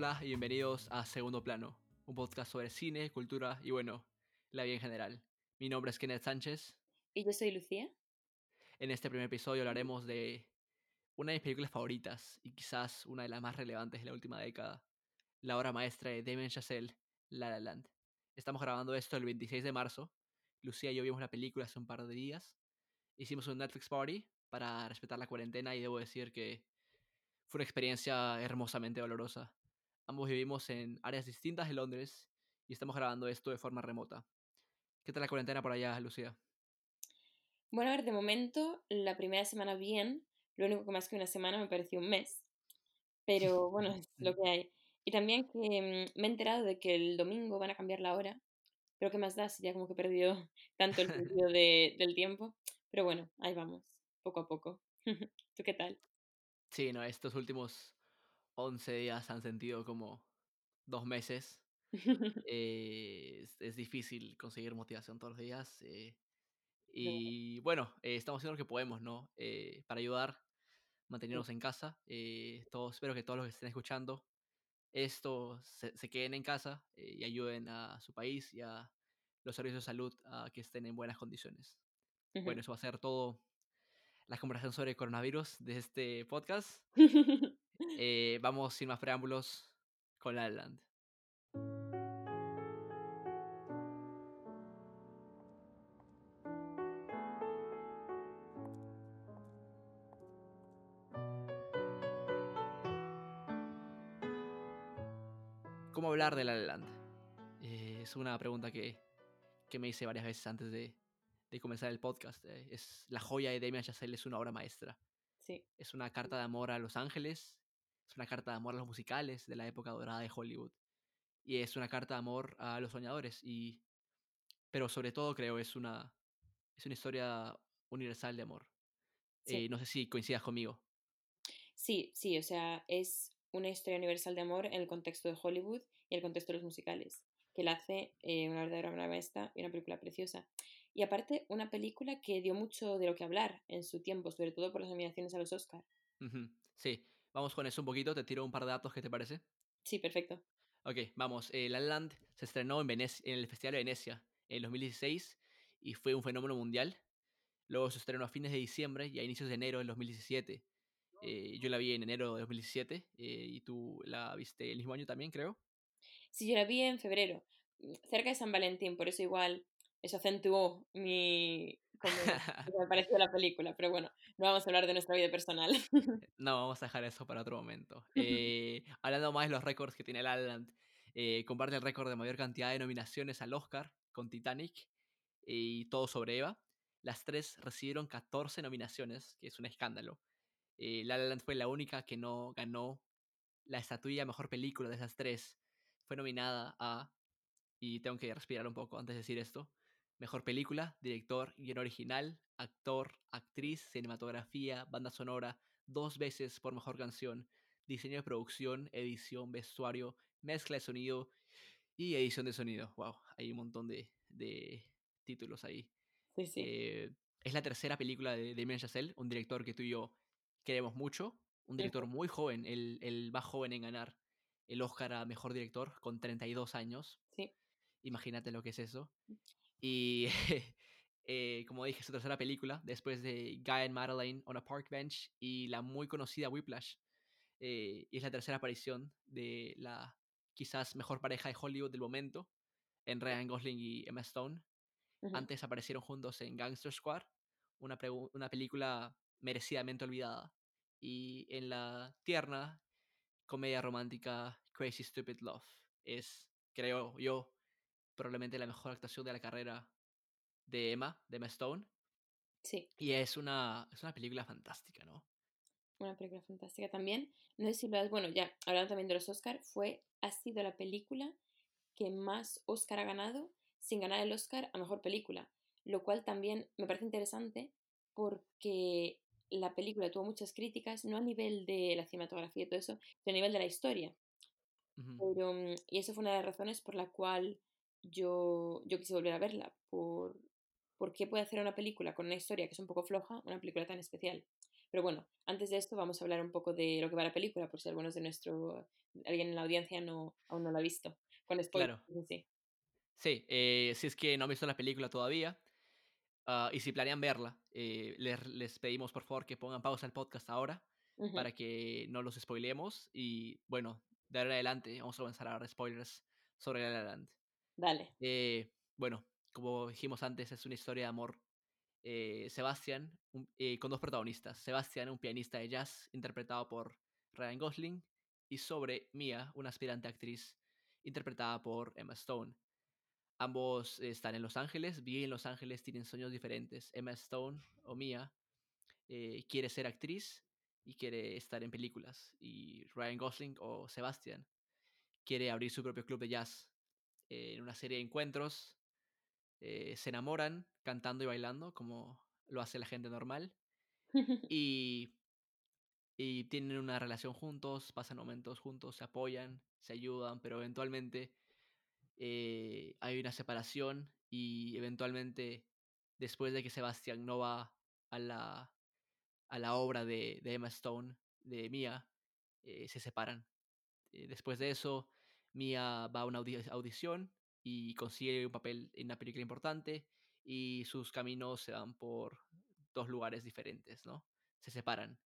Hola y bienvenidos a Segundo Plano, un podcast sobre cine, cultura y bueno, la vida en general. Mi nombre es Kenneth Sánchez. Y yo soy Lucía. En este primer episodio hablaremos de una de mis películas favoritas y quizás una de las más relevantes de la última década, la obra maestra de Damien Chazelle, La La Land. Estamos grabando esto el 26 de marzo. Lucía y yo vimos la película hace un par de días. Hicimos un Netflix party para respetar la cuarentena y debo decir que fue una experiencia hermosamente dolorosa. Ambos vivimos en áreas distintas de Londres y estamos grabando esto de forma remota. ¿Qué tal la cuarentena por allá, Lucía? Bueno, a ver, de momento, la primera semana bien, lo único que más que una semana me pareció un mes. Pero bueno, es lo que hay. Y también que mm, me he enterado de que el domingo van a cambiar la hora. Pero ¿qué más da si ya como que perdió tanto el sentido de, del tiempo? Pero bueno, ahí vamos, poco a poco. ¿Tú qué tal? Sí, no, estos últimos 11 días han sentido como dos meses. Eh, es, es difícil conseguir motivación todos los días. eh, y bueno, eh, estamos haciendo lo que podemos, ¿no? Eh, para ayudar, mantenernos en casa. Eh, todos, espero que todos los que estén escuchando esto se, se queden en casa eh, y ayuden a su país y a los servicios de salud a que estén en buenas condiciones. Bueno, eso va a ser todo la conversación sobre coronavirus de este podcast. Eh, vamos sin más preámbulos con La La Land. ¿Cómo hablar de La La Land? Eh, es una pregunta que, que me hice varias veces antes de, de comenzar el podcast. Eh, es la joya de Damien Chazelle es una obra maestra. Sí, Es una carta de amor a Los Ángeles, es una carta de amor a los musicales de la época dorada de Hollywood y es una carta de amor a los soñadores y pero sobre todo creo es una es una historia universal de amor. sí. Eh, no sé si coincidas conmigo. Sí, sí, o sea, es una historia universal de amor en el contexto de Hollywood y el contexto de los musicales, que la hace eh, una verdadera obra maestra y una película preciosa. Y aparte, una película que dio mucho de lo que hablar en su tiempo, sobre todo por las nominaciones a los Oscar. Ujú, Sí, vamos con eso un poquito, te tiro un par de datos, ¿qué te parece? Sí, perfecto. Ok, vamos. Eh, La La Land se estrenó en, Venec- en el Festival de Venecia en 2016 y fue un fenómeno mundial. Luego se estrenó a fines de diciembre y a inicios de enero del 2017. Eh, yo la vi en enero de 2017 eh, y tú la viste el mismo año también, creo. Sí, yo la vi en febrero, mm, cerca de San Valentín, por eso igual eso acentuó mi... como me pareció la película, pero bueno, no vamos a hablar de nuestra vida personal. No, vamos a dejar eso para otro momento. Eh, hablando más de los récords que tiene La La eh, comparte el récord de mayor cantidad de nominaciones al Oscar con Titanic y Todo sobre Eva. Las tres recibieron 14 nominaciones, que es un escándalo. Eh, La La Land fue la única que no ganó la estatuilla mejor película de esas tres. Fue nominada a, y tengo que respirar un poco antes de decir esto, mejor película, director, guion original, actor, actriz, cinematografía, banda sonora, dos veces por mejor canción, diseño de producción, edición, vestuario, mezcla de sonido y edición de sonido. Wow, hay un montón de, de títulos ahí. Sí, sí. Eh, es la tercera película de Damien Chazelle, un director que tú y yo queremos mucho, un director muy joven, el, el más joven en ganar el Oscar a Mejor Director con 32 años. Sí. Imagínate lo que es eso. Y eh, como dije, es su tercera película, después de Guy and Madeline on a Park Bench y la muy conocida Whiplash. Eh, y es la tercera aparición de la quizás mejor pareja de Hollywood del momento, en Ryan Gosling y Emma Stone. Antes aparecieron juntos en Gangster Squad, una, una película merecidamente olvidada. Y en la tierna comedia romántica Crazy Stupid Love. Es, creo yo, probablemente la mejor actuación de la carrera de Emma, de Emma Stone. Sí. Y es una, es una película fantástica, ¿no? Una película fantástica también. No sé si lo has, bueno, ya hablando también de los Oscar, fue, ha sido la película que más Oscar ha ganado sin ganar el Oscar a mejor película. Lo cual también me parece interesante porque la película tuvo muchas críticas, no a nivel de la cinematografía y todo eso, sino a nivel de la historia. Pero, mm, y eso fue una de las razones por la cual yo, yo quise volver a verla, por, por qué puede hacer una película con una historia que es un poco floja, una película tan especial. Pero bueno, antes de esto vamos a hablar un poco de lo que va la película, por si algunos de nuestro, alguien en la audiencia no, aún no la ha visto. Con spoilers, Claro. sí. Sí, eh, si es que no han visto la película todavía, ah, y si planean verla, eh, les, les pedimos por favor que pongan pausa al podcast ahora para que no los spoilemos. Y bueno, de ahora en adelante vamos a comenzar a dar spoilers sobre La Land. Dale. Eh, bueno, como dijimos antes, es una historia de amor. Eh, Sebastián, eh, con dos protagonistas. Sebastián, un pianista de jazz interpretado por Ryan Gosling, y sobre Mia, una aspirante actriz interpretada por Emma Stone. Ambos están en Los Ángeles, viven en Los Ángeles, tienen sueños diferentes. Emma Stone o Mia eh, quiere ser actriz y quiere estar en películas. Y Ryan Gosling o Sebastian quiere abrir su propio club de jazz. Eh, en una serie de encuentros eh, se enamoran cantando y bailando como lo hace la gente normal. Y, y tienen una relación juntos, pasan momentos juntos, se apoyan, se ayudan, pero eventualmente eh, hay una separación y eventualmente después de que Sebastián no va a la, a la obra de, de Emma Stone, de Mia, eh, se separan. Eh, después de eso, Mia va a una audi- audición y consigue un papel en una película importante y sus caminos se van por dos lugares diferentes, ¿no? Se separan.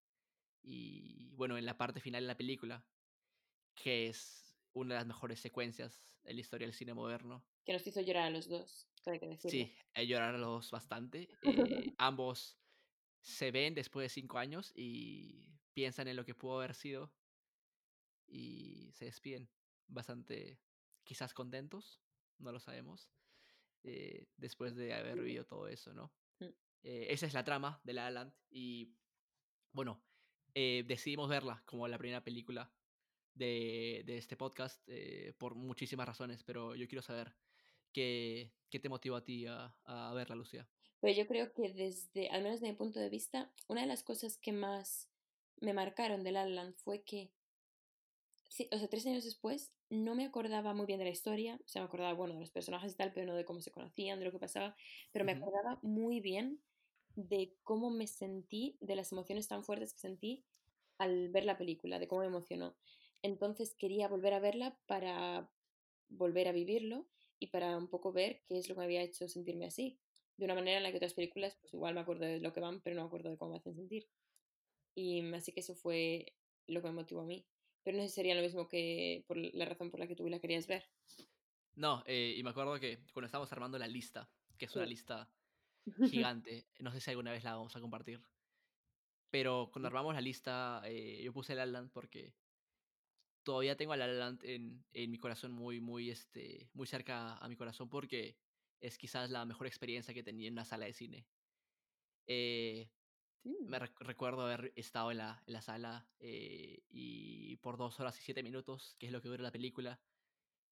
Y bueno, en la parte final de la película, que es una de las mejores secuencias en la historia del cine moderno, que nos hizo llorar a los dos, hay que decirlo. Sí, he llorado los bastante. Eh, ambos se ven después de cinco años y piensan en lo que pudo haber sido y se despiden bastante, quizás contentos, no lo sabemos, eh, después de haber vivido todo eso, ¿no? Mm. Eh, esa es la trama de La La Land y bueno, eh, decidimos verla como la primera película de, de este podcast por muchísimas razones, pero yo quiero saber qué, qué te motivó a ti a, a verla, Lucía. Pero yo creo que desde, al menos desde mi punto de vista, una de las cosas que más me marcaron de La La Land fue que, o sea, tres años después, no me acordaba muy bien de la historia, o sea, me acordaba, bueno, de los personajes y tal, pero no de cómo se conocían, de lo que pasaba, pero me acordaba muy bien de cómo me sentí, de las emociones tan fuertes que sentí al ver la película, de cómo me emocionó. Entonces quería volver a verla para volver a vivirlo y para un poco ver qué es lo que me había hecho sentirme así. De una manera en la que otras películas, pues igual me acuerdo de lo que van, pero no me acuerdo de cómo me hacen sentir. Y así que eso fue lo que me motivó a mí. Pero no sé si sería lo mismo que por la razón por la que tú la querías ver. No, eh, y me acuerdo que cuando estábamos armando la lista, que es una Sí. lista gigante, no sé si alguna vez la vamos a compartir, pero cuando armamos la lista, eh, yo puse La La Land porque todavía tengo a La Land en, en mi corazón muy, muy, este, muy cerca a mi corazón porque es quizás la mejor experiencia que tenía en una sala de cine. Eh, Mm, me rec- recuerdo haber estado en la, en la sala eh, y por dos horas y siete minutos, que es lo que dura la película,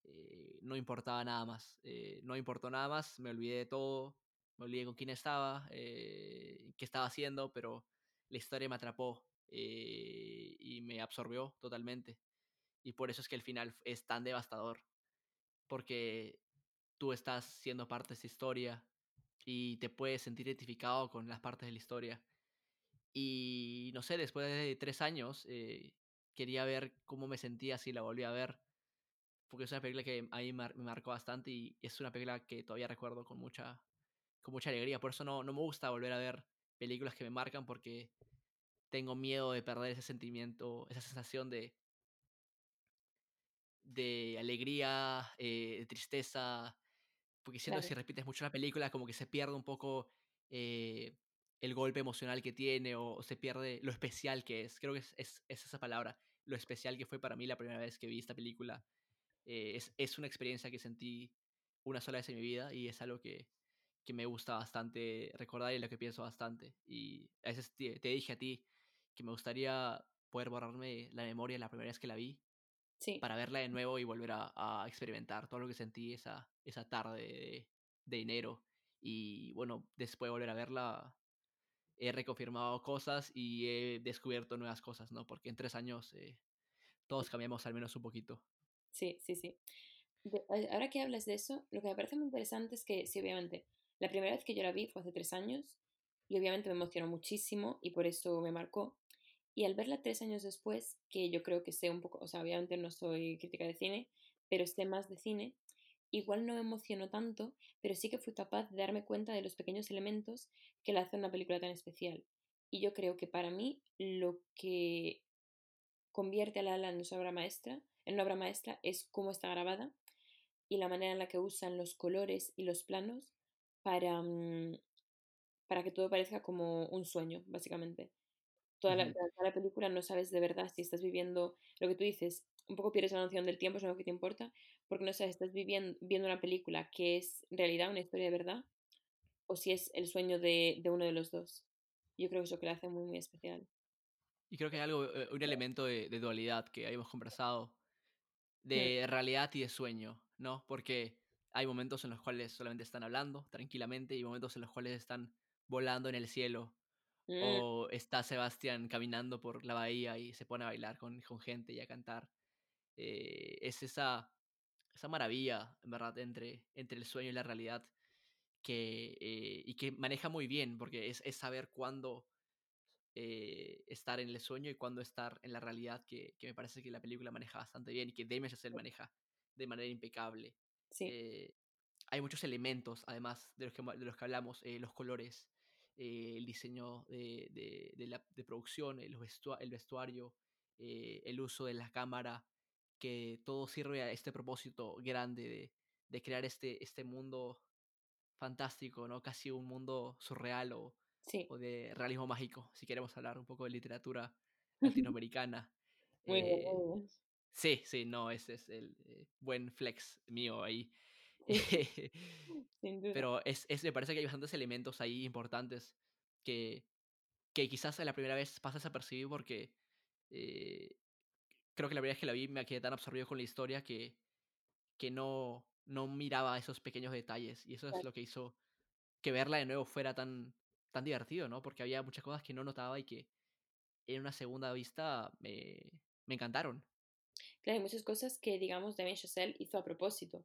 eh, no importaba nada más. eh, no importó nada más, me olvidé de todo, me olvidé con quién estaba, eh, qué estaba haciendo, pero la historia me atrapó eh, y me absorbió totalmente. Y por eso es que el final es tan devastador, porque tú estás siendo parte de esa historia y te puedes sentir identificado con las partes de la historia. Y no sé, después de tres años, eh, quería ver cómo me sentía si la volví a ver porque es una película que a mí me marcó bastante y es una película que todavía recuerdo con mucha, con mucha alegría. Por eso no, no me gusta volver a ver películas que me marcan porque tengo miedo de perder ese sentimiento, esa sensación de, de alegría, eh, de tristeza, porque siento que claro, si repites mucho la película como que se pierde un poco eh, el golpe emocional que tiene o, o se pierde lo especial que es. Creo que es, es, es esa palabra, lo especial que fue para mí la primera vez que vi esta película eh, es, es, una experiencia que sentí una sola vez en mi vida y es algo que, que me gusta bastante recordar y lo que pienso bastante. Y a veces te, te, dije a ti que me gustaría poder borrarme la memoria la primera vez que la vi sí. para verla de nuevo y volver a, a experimentar todo lo que sentí esa, esa tarde de, de, enero. Y bueno, después de volver a verla, he reconfirmado cosas y he descubierto nuevas cosas, ¿no? Porque en tres años eh, todos cambiamos al menos un poquito. Sí, sí, sí. Ahora que hablas de eso, lo que me parece muy interesante es que, sí, obviamente, la primera vez que yo la vi fue hace tres años y obviamente me emocionó muchísimo y por eso me marcó. Y al verla tres años después, que yo creo que sé un poco, o sea, obviamente no soy crítica de cine, pero sé más de cine, igual no me emocionó tanto, pero sí que fui capaz de darme cuenta de los pequeños elementos que le hacen una película tan especial. Y yo creo que para mí lo que convierte a La La en una obra maestra, en una obra maestra es cómo está grabada y la manera en la que usan los colores y los planos para, mm, para que todo parezca como un sueño, básicamente. Toda la, toda la película no sabes de verdad si estás viviendo lo que tú dices, un poco pierdes la noción del tiempo, es lo que te importa, porque no sabes, estás viviendo, viendo una película que es en realidad una historia de verdad o si es el sueño de, de uno de los dos. Yo creo que eso que la hace muy, muy especial. Y creo que hay algo, eh, un elemento de, de dualidad que habíamos conversado, Mm, de realidad y de sueño, ¿no? Porque hay momentos en los cuales solamente están hablando tranquilamente y momentos en los cuales están volando en el cielo. mm, O está Sebastián caminando por la bahía y se pone a bailar con, con gente y a cantar. Eh, es esa, esa maravilla, en verdad, entre, entre el sueño y la realidad que, eh, y que maneja muy bien, porque es, es saber cuándo eh, estar en el sueño y cuándo estar en la realidad, que, que me parece que la película maneja bastante bien y que Damien Chazelle maneja de manera impecable. sí, hay muchos elementos, además de los que, de los que hablamos, los colores, el diseño de, de, de, la, de producción, el, vestua el vestuario, el uso de la cámara, que todo sirve a este propósito grande de, de crear este, este mundo fantástico, ¿no? Casi un mundo surreal o, sí. o de realismo mágico, si queremos hablar un poco de literatura latinoamericana. Muy Eh, bien. sí, sí, no, ese es el eh, buen flex mío ahí. Sí, sin duda. Pero es, es, me parece que hay bastantes elementos ahí importantes que, que quizás a la primera vez pasa desapercibido porque eh, creo que la primera vez que la vi me quedé tan absorbido con la historia que, que no, no miraba esos pequeños detalles. Y eso es lo que hizo que verla de nuevo fuera tan, tan divertido, ¿no? Porque había muchas cosas que no notaba y que en una segunda vista me, me encantaron. Claro, hay muchas cosas que, digamos, Damien Chazelle hizo a propósito.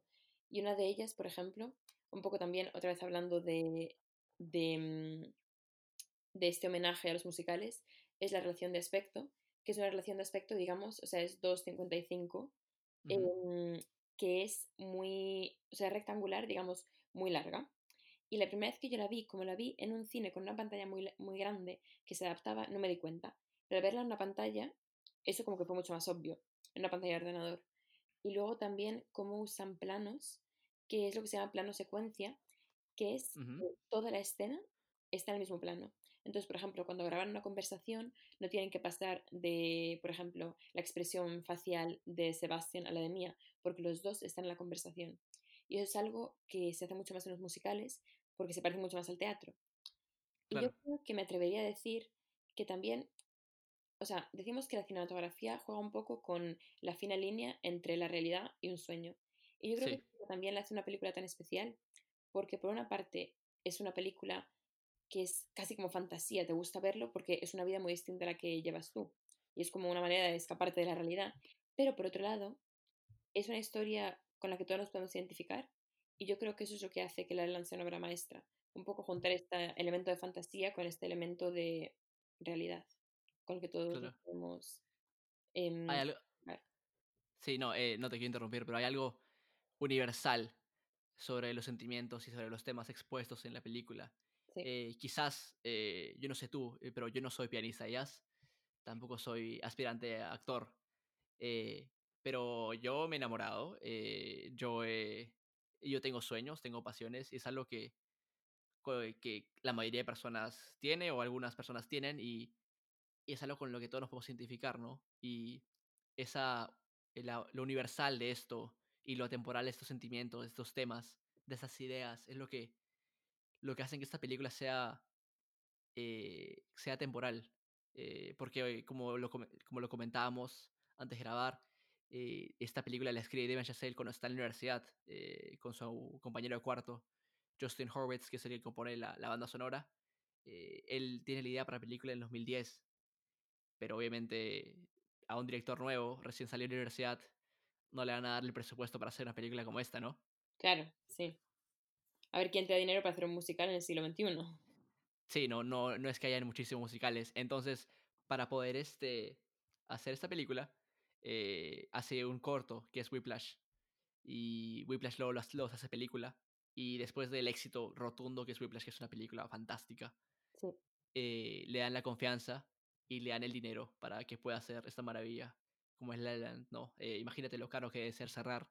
Y una de ellas, por ejemplo, un poco también, otra vez hablando de, de, mm, de este homenaje a los musicales, es la relación de aspecto, que es una relación de aspecto, digamos, o sea, es 2,55, Ujú, em, que es muy, o sea, rectangular, digamos, muy larga. Y la primera vez que yo la vi, como la vi en un cine con una pantalla muy, muy grande que se adaptaba, no me di cuenta. Pero al verla en una pantalla, eso como que fue mucho más obvio, en una pantalla de ordenador. Y luego también cómo usan planos, que es lo que se llama plano secuencia, que es toda la escena está en el mismo plano. Entonces, por ejemplo, cuando graban una conversación, no tienen que pasar de, por ejemplo, la expresión facial de Sebastián a la de Mía, porque los dos están en la conversación. Y eso es algo que se hace mucho más en los musicales, porque se parece mucho más al teatro. Y yo claro, creo que me atrevería a decir que también, o sea, decimos que la cinematografía juega un poco con la fina línea entre la realidad y un sueño. Y yo creo que sí, eso también le hace una película tan especial, porque por una parte es una película que es casi como fantasía, te gusta verlo porque es una vida muy distinta a la que llevas tú. Y es como una manera de escaparte de la realidad. Pero por otro lado, es una historia con la que todos nos podemos identificar. Y yo creo que eso es lo que hace que La La Land sea una obra maestra. Un poco juntar este elemento de fantasía con este elemento de realidad, con el que todos nos podemos Hay em, algo, sí, no, eh, no te quiero interrumpir, pero hay algo universal sobre los sentimientos y sobre los temas expuestos en la película. Sí, Eh, quizás, eh, yo no sé tú, eh, pero yo no soy pianista de jazz, tampoco soy aspirante a actor, eh, pero yo me he enamorado, eh, yo, yo tengo sueños, tengo pasiones, y es algo que, que la mayoría de personas tiene o algunas personas tienen y, y es algo con lo que todos nos podemos identificar, ¿no? Y esa, la- lo universal de esto y lo temporal de estos sentimientos, de estos temas, de esas ideas, es lo que, lo que hacen que esta película sea, eh, sea temporal. Eh, porque, como lo, como lo comentábamos antes de grabar, eh, esta película la escribe Damien Chazelle cuando está en la universidad, con su compañero de cuarto, Justin Horwitz, que es el que compone la, la banda sonora. Él tiene la idea para la película en 2010, pero obviamente a un director nuevo, recién salido de la universidad, no le van a dar el presupuesto para hacer una película como esta, ¿no? claro, sí. A ver quién te da dinero para hacer un musical en el siglo XXI. Sí, no, no, no es que hayan muchísimos musicales. Entonces, para poder este, hacer esta película, eh, hace un corto que es Whiplash. Y Whiplash luego los, los hace película. Y después del éxito rotundo que es Whiplash, que es una película fantástica, Sí, eh, le dan la confianza y le dan el dinero para que pueda hacer esta maravilla, como es La Land, ¿no? Eh, imagínate lo caro que debe ser cerrar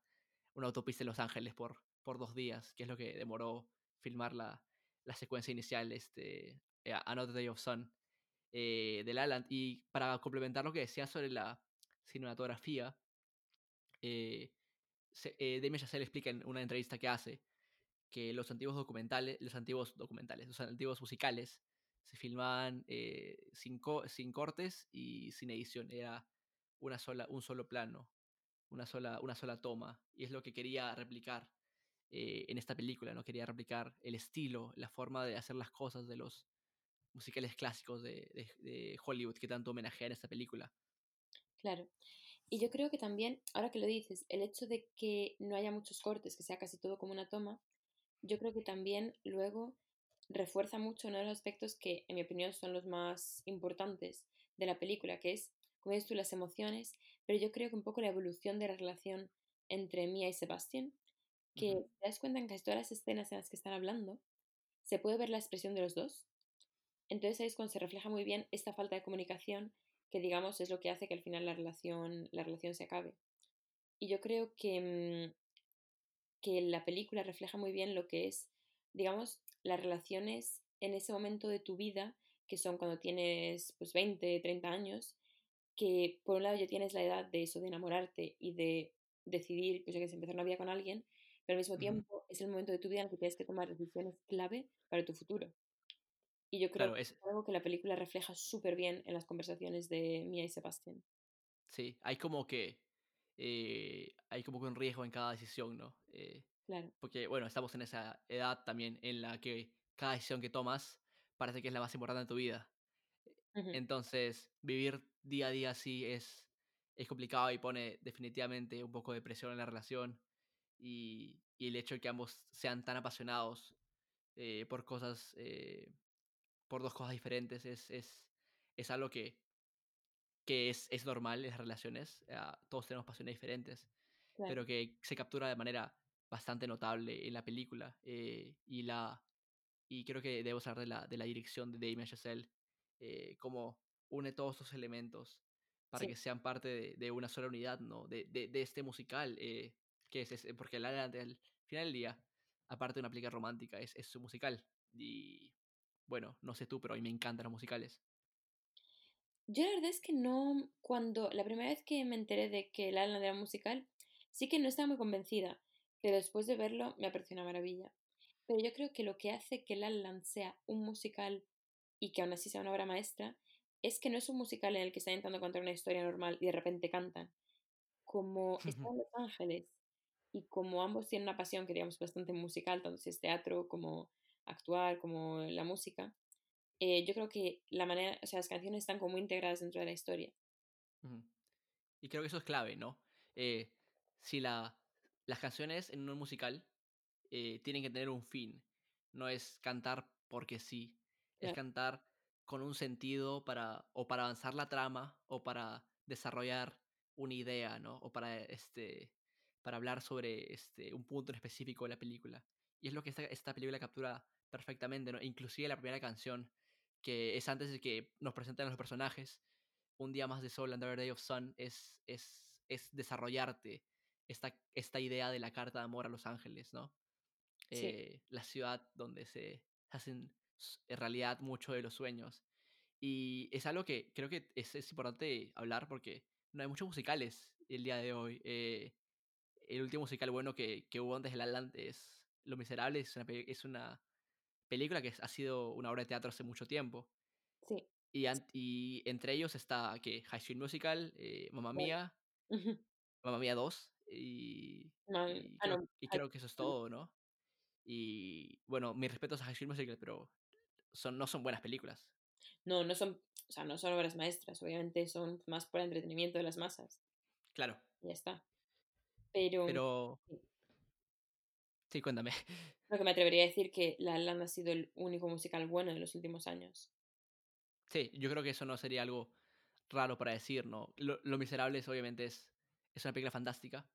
una autopista en Los Ángeles por, por dos días, que es lo que demoró filmar la, la secuencia inicial, este, eh, Another Day of Sun, eh, de La La Land. Y para complementar lo que decía sobre la cinematografía, eh, eh, explica en una entrevista que hace que los antiguos documentales, los antiguos documentales, los antiguos musicales se filmaban eh, sin, co sin cortes y sin edición. Era una sola, un solo plano, una sola, una sola toma. Y es lo que quería replicar eh, en esta película, ¿no? Quería replicar el estilo, la forma de hacer las cosas de los musicales clásicos de, Hollywood que tanto homenajean esta película. claro. Y yo creo que también, ahora que lo dices, el hecho de que no haya muchos cortes, que sea casi todo como una toma, yo creo que también luego refuerza mucho uno de los aspectos que, en mi opinión, son los más importantes de la película, que es, como dices tú, las emociones, pero yo creo que un poco la evolución de la relación entre Mia y Sebastián, que te das cuenta en casi todas las escenas en las que están hablando, se puede ver la expresión de los dos. Entonces ahí es cuando se refleja muy bien esta falta de comunicación que digamos es lo que hace que al final la relación, la relación se acabe. Y yo creo que, mm, que la película refleja muy bien lo que es, digamos, las relaciones en ese momento de tu vida, que son cuando tienes pues 20, 30 años, que por un lado ya tienes la edad de eso, de enamorarte y de decidir, pues que sé, empezar una vida con alguien, pero al mismo tiempo es el momento de tu vida en el que tienes que tomar decisiones clave para tu futuro. Y yo creo Claro, que es, algo que la película refleja súper bien en las conversaciones de Mia y Sebastián. sí, hay como que, eh, hay como que un riesgo en cada decisión, ¿no? Eh, Claro. porque, bueno, estamos en esa edad también en la que cada decisión que tomas parece que es la más importante de tu vida. Ujú. Entonces, vivir día a día así es, es complicado y pone definitivamente un poco de presión en la relación. Y, y el hecho de que ambos sean tan apasionados eh, por cosas, eh, por dos cosas diferentes, es, es, es algo que, que es, es normal en las relaciones. ah, todos tenemos pasiones diferentes, Claro. pero que se captura de manera bastante notable en la película. eh, y la, y creo que debo hablar de la, de la dirección de Damien Chazelle, eh, cómo une todos estos elementos para Sí. que sean parte de, de una sola unidad, ¿no? De, de, de este musical, eh, que es, es- porque La La Land, al final del día, aparte de una película romántica, es, es su musical. Y bueno, no sé tú, pero a mí me encantan los musicales. Yo la verdad es que no, cuando la primera vez que me enteré de que La La Land era musical, sí que no estaba muy convencida, pero después de verlo me pareció una maravilla. Pero yo creo que lo que hace que La La Land sea un musical y que aún así sea una obra maestra es que no es un musical en el que están intentando contar una historia normal y de repente cantan. Como están en Los Ángeles y como ambos tienen una pasión que digamos bastante musical, tanto si es teatro como actuar, como la música, eh, yo creo que la manera, o sea, las canciones están como muy integradas dentro de la historia. Y creo que eso es clave, ¿no? Eh, si la, las canciones en un musical eh, tienen que tener un fin. No es cantar porque sí. Es Claro, cantar con un sentido para o para avanzar la trama o para desarrollar una idea, ¿no? O para este para hablar sobre este un punto en específico de la película. Y es lo que esta, esta película captura perfectamente, ¿no? Inclusive la primera canción que es antes de que nos presenten a los personajes, Un día más de sol, Another Day of Sun, es, es, es desarrollarte esta, esta idea de la carta de amor a Los Ángeles, ¿no? sí, eh, la ciudad donde se hacen en realidad mucho de los sueños. Y es algo que creo que es, es importante hablar porque no hay muchos musicales el día de hoy. Eh, el último musical bueno que, que hubo antes de La La Land es Lo Miserable, es una, es una película que ha sido una obra de teatro hace mucho tiempo. sí, Y, y entre ellos está que High School Musical, eh, Mamma. Mía, Ujú. Mamma Mía 2, y, No, y, ah, creo, no, y ay, creo que eso es todo, ¿no? Y bueno, mis respetos a High School Musical, pero son, no son buenas películas. no, no son, o sea, no son obras maestras, obviamente son más por entretenimiento de las masas, Claro, y ya está. Pero, pero sí, Sí, cuéntame. Lo que me atrevería a decir que La La Land ha sido el único musical bueno de los últimos años. Sí, yo creo que eso no sería algo raro para decir, ¿no? Lo, Lo Miserables obviamente es, es una película fantástica,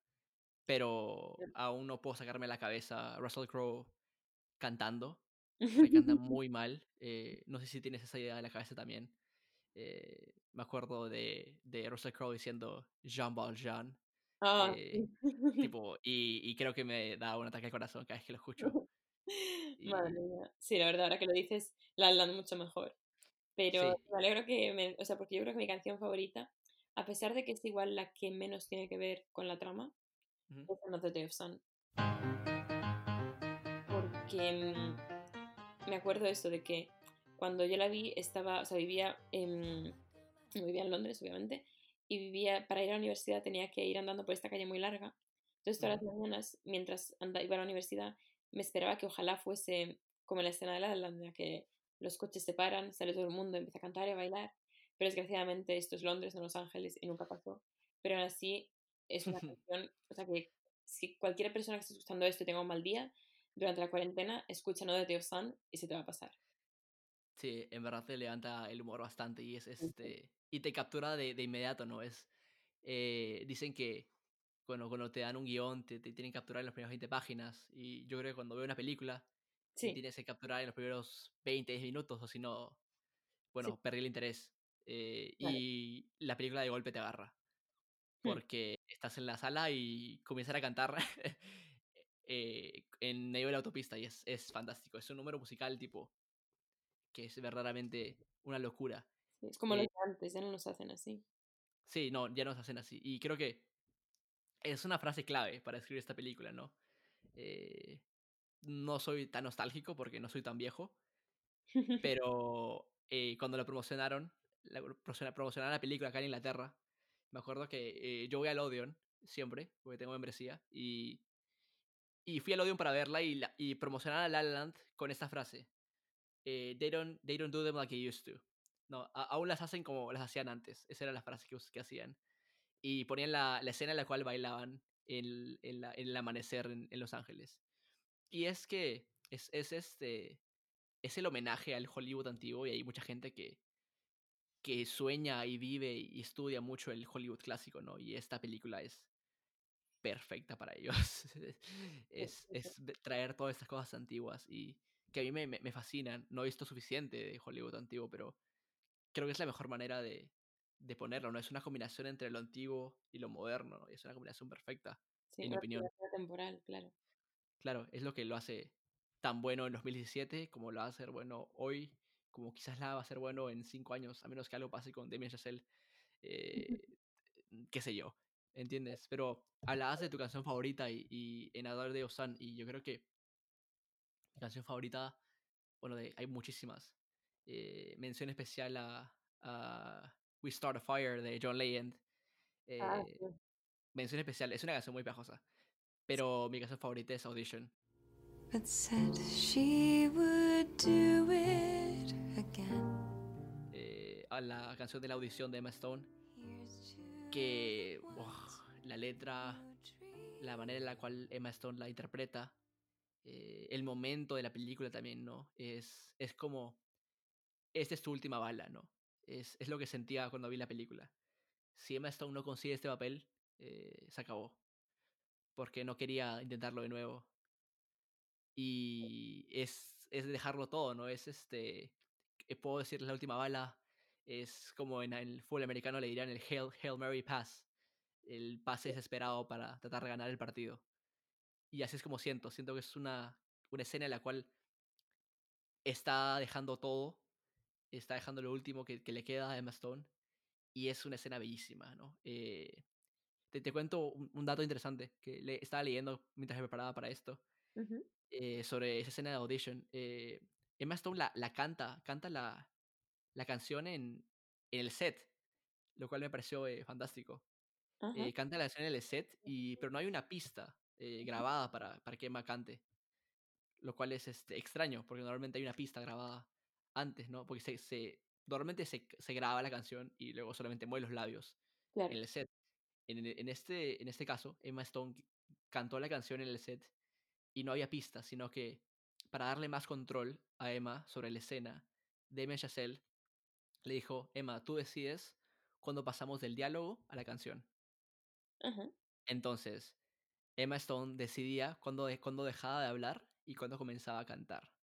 pero aún no puedo sacarme la cabeza Russell Crowe cantando, porque canta muy mal. Eh, no sé si tienes esa idea en la cabeza también. Eh, me acuerdo de, de Russell Crowe diciendo Jean Valjean. Ah, Eh, tipo, y, y creo que me da un ataque al corazón cada vez que lo escucho. Madre mía. Sí, la verdad, ahora que lo dices, La La Land mucho mejor. Pero sí, me alegro que me, o sea, porque yo creo que mi canción favorita, a pesar de que es igual la que menos tiene que ver con la trama, ujú, es Another Day of Sun. Porque mm, me acuerdo esto de que cuando yo la vi estaba, o sea, vivía en, vivía en Londres, obviamente, y vivía, para ir a la universidad tenía que ir andando por esta calle muy larga. Entonces todas las mañanas, mientras anda, iba a la universidad, me esperaba que ojalá fuese como en la escena de La en la que los coches se paran, sale todo el mundo, empieza a cantar y a bailar. Pero desgraciadamente esto es Londres, no Los Ángeles, y nunca pasó. Pero aún así es una canción, o sea que si cualquier persona que esté escuchando esto y tenga un mal día, durante la cuarentena, escucha No de Teo Sun y se te va a pasar. Sí, en verdad te levanta el humor bastante y es Sí, sí. este. Y te captura de, de inmediato, ¿no? Es. eh, dicen que cuando, cuando te dan un guion te, te tienen que capturar en las primeras 20 páginas. Y yo creo que cuando veo una película Sí, tienes que capturar en los primeros 20 10 minutos, o si no, sí, bueno, perdí el interés. Eh, y la película de golpe te agarra. Hmm, Porque estás en la sala y comienzan a cantar eh, en medio de la autopista y es, es fantástico. Es un número musical tipo que es verdaderamente una locura. sí, Es como los Eh, de antes, ya no los hacen así. sí, no, ya no se hacen así. Y creo que es una frase clave para escribir esta película, ¿no? Eh, no soy tan nostálgico porque no soy tan viejo, pero eh, cuando lo promocionaron, la, promociona- promocionaron la película acá en Inglaterra, me acuerdo que eh, yo voy al Odeon siempre, porque tengo membresía, y, y fui al Odeon para verla y, la, y promocionaron a La La Land con esta frase. Eh, they, don't, they don't do them like they used to. No, a- aún las hacen como las hacían antes. Esa era la frase que, que hacían. Y ponían la, la escena en la cual bailaban en, en, la- en el amanecer en, en Los Ángeles. Y es que es, es este es el homenaje al Hollywood antiguo y hay mucha gente que, que sueña y vive y estudia mucho el Hollywood clásico, ¿no? Y esta película es perfecta para ellos. Es, es traer todas estas cosas antiguas y que a mí me, me, me fascinan. No he visto suficiente de Hollywood antiguo, pero creo que es la mejor manera de, de ponerlo, ¿no? Es una combinación entre lo antiguo y lo moderno, ¿no? Y es una combinación perfecta, Sí, en mi opinión. temporal, claro. Claro, es lo que lo hace tan bueno en 2017 como lo va a hacer bueno hoy, como quizás la va a ser bueno en cinco años, a menos que algo pase con Damien Chazelle, eh, qué sé yo, ¿entiendes? Pero hablabas de tu canción favorita y, y en Adore de Osan, y yo creo que mi canción favorita, bueno, de, hay muchísimas. Eh, mención especial a, a We Start a Fire de John Legend. Ah, eh, sí. mención especial, es una canción muy pegajosa, pero mi canción favorita es Audition. but said she would do it again. eh, a la canción de la audición de Emma Stone, que la letra, la manera en la cual Emma Stone la interpreta, eh, el momento de la película también, ¿no? Es, es como, esta es tu última bala, ¿no? Es, es lo que sentía cuando vi la película. Si Emma Stone no consigue este papel, eh, se acabó, porque no quería intentarlo de nuevo. Y es, es dejarlo todo, ¿no? Es este, eh, puedo decir la última bala, es como en el fútbol americano le dirían el Hail, Hail Mary Pass, el pase desesperado para tratar de ganar el partido. Y así es como siento, siento que es una, una escena en la cual está dejando todo, está dejando lo último que, que le queda a Emma Stone, y es una escena bellísima, ¿no? Eh, te, te, cuento un, un, dato interesante que le, estaba leyendo mientras me preparaba para esto, Ujú. eh, sobre esa escena de Audition. Eh, Emma Stone la, la canta, canta la, la canción en, en el set, lo cual me pareció eh, fantástico. Ajá. Eh, canta la canción en el set, y, pero no hay una pista eh, grabada para, para que Emma cante, lo cual es este, extraño, porque normalmente hay una pista grabada antes, ¿no? Porque se, se, normalmente se, se graba la canción y luego solamente mueve los labios Claro. en el set. En, en, este, en este caso, Emma Stone cantó la canción en el set y no había pistas, sino que para darle más control a Emma sobre la escena, Damien Chazelle le dijo, Emma, tú decides cuándo pasamos del diálogo a la canción. Entonces, Emma Stone decidía cuándo, cuándo dejaba de hablar y cuándo comenzaba a cantar.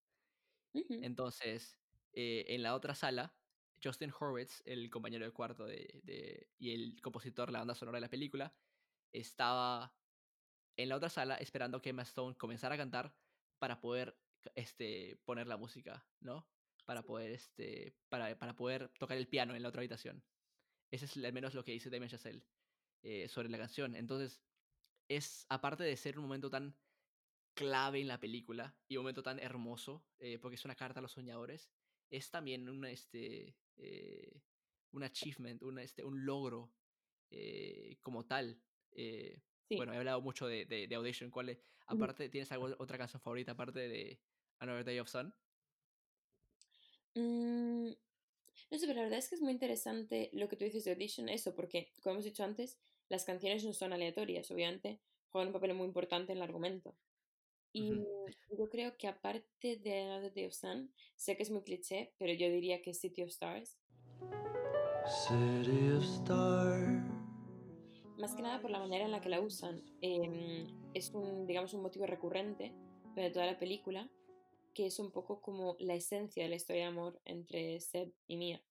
Entonces, eh, en la otra sala, Justin Horwitz, el compañero de cuarto de, de- y el compositor de la banda sonora de la película, estaba en la otra sala esperando que Emma Stone comenzara a cantar para poder este, poner la música, ¿no? Para poder, este, para, para poder tocar el piano en la otra habitación. Ese es al menos lo que dice Damien Chazelle eh, sobre la canción. Entonces, es, aparte de ser un momento tan clave en la película y un momento tan hermoso, eh, porque es una carta a los soñadores, es también un, este, eh, un achievement, un, este, un logro eh, como tal. Eh, Sí. Bueno, he hablado mucho de, de, de Audition. ¿Cuál es- aparte, ¿tienes algo, otra canción favorita aparte de Another Day of Sun? Mm, no sé, pero la verdad es que es muy interesante lo que tú dices de Audition, eso, porque, como hemos dicho antes, las canciones no son aleatorias, obviamente, juegan un papel muy importante en el argumento. Y yo creo que aparte de Another Day of Sun, sé que es muy cliché, pero yo diría que City of Stars. City of stars. Más que nada por la manera en la que la usan. Em, es un, digamos, un motivo recurrente durante toda la película, que es un poco como la esencia de la historia de amor entre Seb y Mia.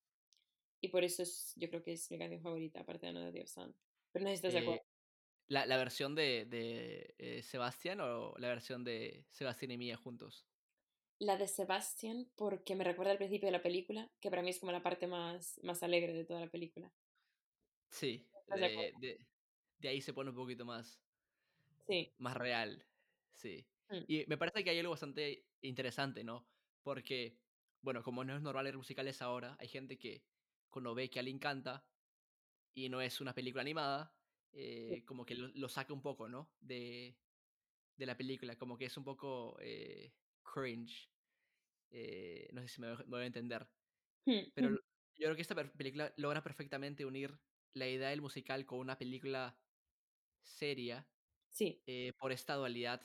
Y por eso es, yo creo que es mi canción favorita, aparte de Another Day of Sun. Pero no sé si estás de Eh, acuerdo. ¿la, ¿La versión de, de eh, Sebastián o la versión de Sebastián y Mía juntos? La de Sebastian, porque me recuerda al principio de la película, que para mí es como la parte más, más alegre de toda la película. Sí, ¿Estás de de, de, de ahí se pone un poquito más, Sí. más real. Sí. Mm. Y me parece que hay algo bastante interesante, ¿no? Porque, bueno, como no es normal ver musicales ahora, hay gente que cuando ve que alguien canta y no es una película animada, eh, como que lo, lo saca un poco, ¿no? De, de la película, como que es un poco eh, cringe. Eh, no sé si me, me voy a entender. Pero lo- yo creo que esta película logra perfectamente unir la idea del musical con una película seria Sí, eh, por esta dualidad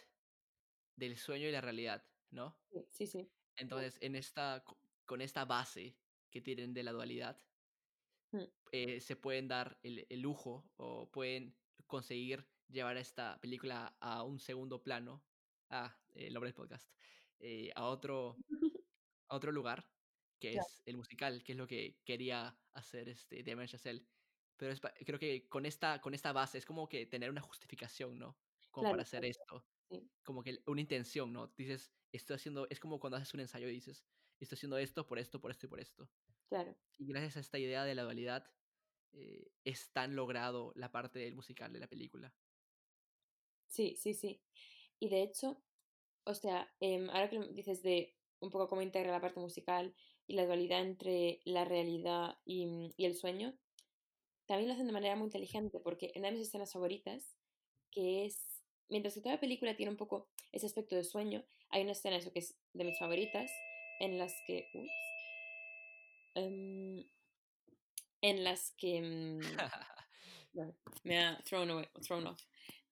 del sueño y la realidad, ¿no? sí, sí, sí. Entonces, en esta, co- con esta base que tienen de la dualidad. Eh, se pueden dar el, el lujo o pueden conseguir llevar esta película a un segundo plano, ah, el nombre del podcast, eh, a, otro, a otro lugar, que Claro. es el musical, que es lo que quería hacer este Damien Chazelle. Pero es creo que con esta, con esta base es como que tener una justificación, ¿no? Como Claro, para hacer esto. sí. Como que una intención, ¿no? Dices, estoy haciendo, es como cuando haces un ensayo y dices, estoy haciendo esto por esto, por esto y por esto. Claro. Y gracias a esta idea de la dualidad, eh, es tan logrado la parte del musical de la película. Sí, sí, sí. Y de hecho, o sea, em, ahora que dices de un poco cómo integra la parte musical y la dualidad entre la realidad y, mm, y el sueño, también lo hacen de manera muy inteligente, porque en una de mis escenas favoritas, que es, mientras que toda la película tiene un poco ese aspecto de sueño, hay una escena, eso que es de mis favoritas, en las que, ups, em, en las que, mm, me ha thrown, away, thrown off,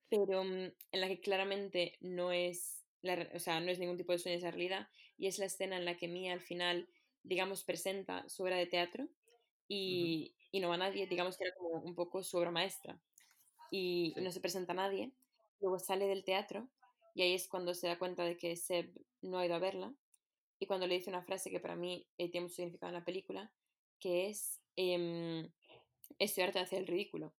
pero mm, en la que claramente no es, la, o sea, no es ningún tipo de sueño, es la realidad, y es la escena en la que Mia al final, digamos, presenta su obra de teatro y, y no va nadie, digamos que era como un poco su obra maestra, y Sí. no se presenta nadie, luego sale del teatro y ahí es cuando se da cuenta de que Seb no ha ido a verla y cuando le dice una frase que para mí eh, tiene mucho significado en la película, que es em, estudiarte hacia el ridículo.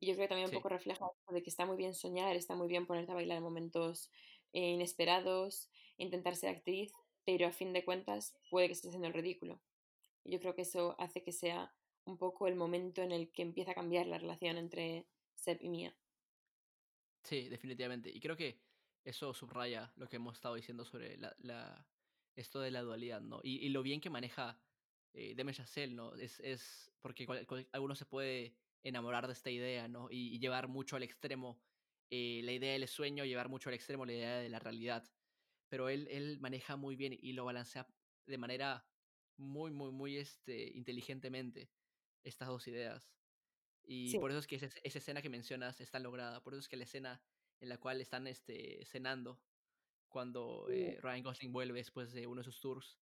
Y yo creo que también un poco refleja de que está muy bien soñar, está muy bien ponerte a bailar en momentos eh, inesperados, intentar ser actriz, pero a fin de cuentas puede que estés haciendo el ridículo. Y yo creo que eso hace que sea un poco el momento en el que empieza a cambiar la relación entre Seb y Mia. Sí, definitivamente. Y creo que eso subraya lo que hemos estado diciendo sobre la, la- esto de la dualidad, ¿no? Y, y lo bien que maneja eh, Chazelle, ¿no? Es, es porque cual- cual- alguno se puede enamorar de esta idea, ¿no? Y, y llevar mucho al extremo eh, la idea del sueño, llevar mucho al extremo la idea de la realidad. Pero él, él maneja muy bien y lo balancea de manera muy, muy, muy este, inteligentemente estas dos ideas. Y Sí. por eso es que esa, esa escena que mencionas está lograda. Por eso es que la escena en la cual están este, cenando cuando Uh. eh, Ryan Gosling vuelve después de uno de sus tours,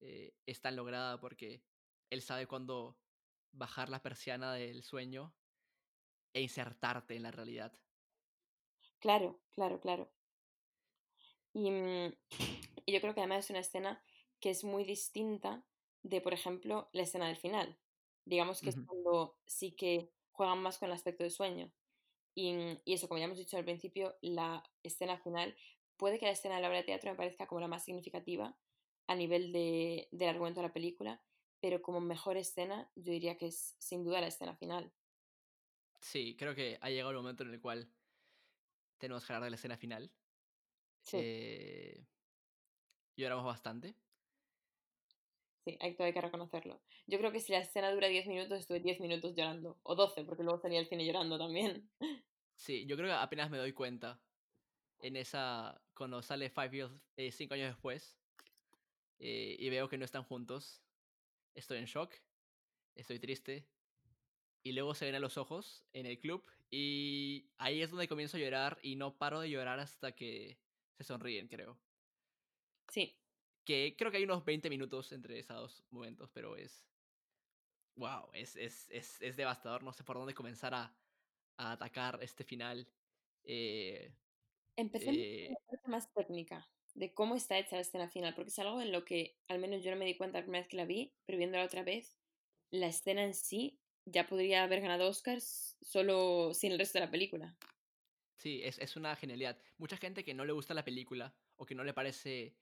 eh, es tan lograda porque él sabe cuándo bajar la persiana del sueño e insertarte en la realidad. Claro, claro, claro. Y, mm, y yo creo que además es una escena que es muy distinta de, por ejemplo, la escena del final. Digamos que es cuando sí que juegan más con el aspecto del sueño. Y, mm, y eso, como ya hemos dicho al principio, la escena final, puede que la escena de la obra de teatro me parezca como la más significativa a nivel de, del argumento de la película, pero como mejor escena yo diría que es sin duda la escena final. Sí, creo que ha llegado el momento en el cual tenemos que hablar de la escena final. Sí, Eh, lloramos bastante. sí, hay, hay que reconocerlo. Yo creo que si la escena dura 10 minutos, estuve 10 minutos llorando, o 12, porque luego salía al cine llorando también. Sí, yo creo que apenas me doy cuenta en esa. Cuando sale Five Years, eh, cinco años después eh, y veo que no están juntos. Estoy en shock, estoy triste. Y luego se ven a los ojos en el club y ahí es donde comienzo a llorar y no paro de llorar hasta que se sonríen, creo. Sí, Que creo que hay unos 20 minutos entre esos dos momentos, pero es... Wow, es, es, es, es devastador. No sé por dónde comenzar a, a atacar este final. Eh, empecemos eh, la parte más técnica de cómo está hecha la escena final, porque es algo en lo que al menos yo no me di cuenta la primera vez que la vi, pero viéndola otra vez, la escena en sí ya podría haber ganado Oscars solo sin el resto de la película. Sí, es, es una genialidad. Mucha gente que no le gusta la película o que no le parece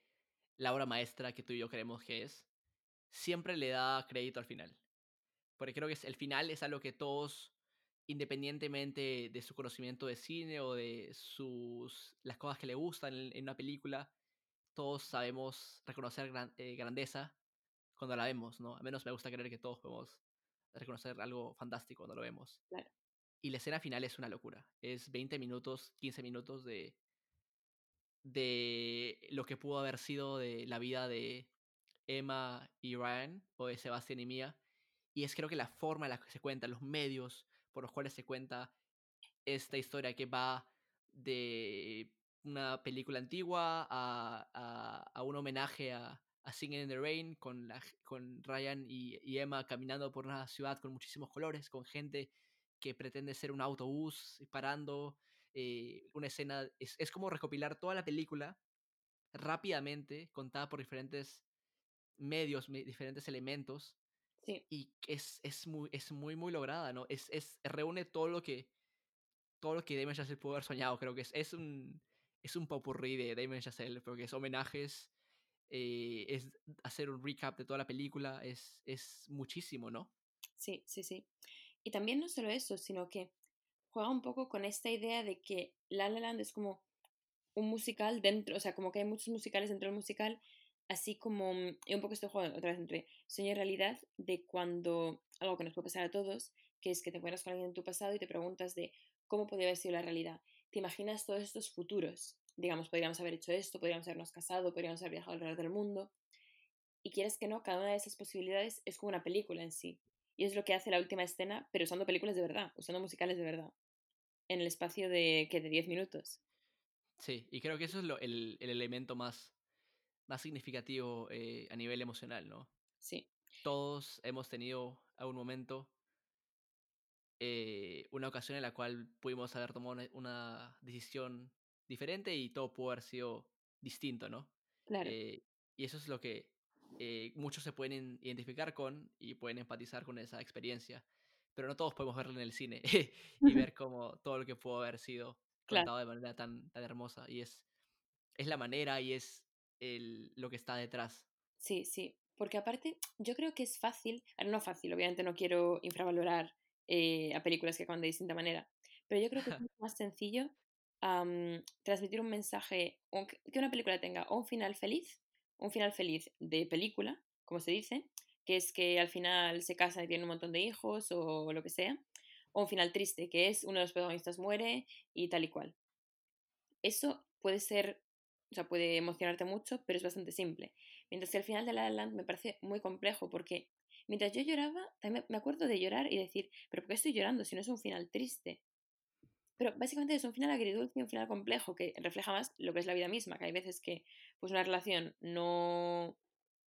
la obra maestra que tú y yo creemos que es, siempre le da crédito al final. Porque creo que el final es algo que todos, independientemente de su conocimiento de cine o de sus las cosas que le gustan en, en una película, todos sabemos reconocer gran- eh, grandeza cuando la vemos, ¿no? A menos me gusta creer que todos podemos reconocer algo fantástico cuando lo vemos. Claro. Y la escena final es una locura. Es 20 minutos, 15 minutos de, de lo que pudo haber sido de la vida de Emma y Ryan, o de Sebastián y Mia. Y es creo que la forma en la que se cuenta, los medios por los cuales se cuenta esta historia que va de una película antigua a, a, un homenaje a, a, Singing in the Rain con, la, con Ryan y, y, Emma caminando por una ciudad con muchísimos colores, con gente que pretende ser un autobús parando, eh, una escena, es, es, como recopilar toda la película rápidamente, contada por diferentes medios, me, diferentes elementos. Sí. Y es, es, muy, es muy, muy lograda, ¿no? Es, es, reúne todo lo que todo lo que Damien Chazelle pudo haber soñado. Creo que es, es un es un popurrí de Damien Chazelle, porque es homenajes, eh, es hacer un recap de toda la película, es, es muchísimo, ¿no? Sí, sí, sí. Y también no solo eso, sino que juega un poco con esta idea de que La La Land es como un musical dentro, o sea, como que hay muchos musicales dentro del musical, así como, y un poco estoy jugando otra vez entre sueño y realidad, de cuando, algo que nos puede pasar a todos, que es que te encuentras con alguien en tu pasado y te preguntas de cómo podría haber sido la realidad. Te imaginas todos estos futuros, digamos, podríamos haber hecho esto, podríamos habernos casado, podríamos haber viajado alrededor del mundo, y quieres que no, cada una de esas posibilidades es como una película en sí. Y es lo que hace la última escena, pero usando películas de verdad, usando musicales de verdad, en el espacio de, que de 10 minutos. Sí, y creo que eso es lo, el, el, elemento más, más significativo eh, a nivel emocional, ¿no? Sí. Todos hemos tenido algún momento, eh, una ocasión en la cual pudimos haber tomado una, una, decisión diferente y todo pudo haber sido distinto, ¿no? Claro. Eh, y eso es lo que eh, muchos se pueden identificar con y pueden empatizar con esa experiencia. Pero no todos podemos verlo en el cine y ver como todo lo que pudo haber sido contado claro. de manera tan, tan hermosa. Y es, es la manera y es el, lo que está detrás. Sí, sí. Porque aparte, yo creo que es fácil, no fácil, obviamente no quiero infravalorar eh, a películas que acaban de distinta manera, pero yo creo que es más sencillo um, transmitir un mensaje, que una película tenga o un final feliz, un final feliz de película, como se dice, que es que al final se casan y tienen un montón de hijos o lo que sea, o un final triste, que es uno de los protagonistas muere y tal y cual. Eso puede ser, o sea, puede emocionarte mucho, pero es bastante simple. Mientras que al final de La La Land me parece muy complejo porque mientras yo lloraba, también me acuerdo de llorar y decir, pero ¿por qué estoy llorando si no es un final triste? pero básicamente es un final agridulce y un final complejo que refleja más lo que es la vida misma, que hay veces que pues una relación no,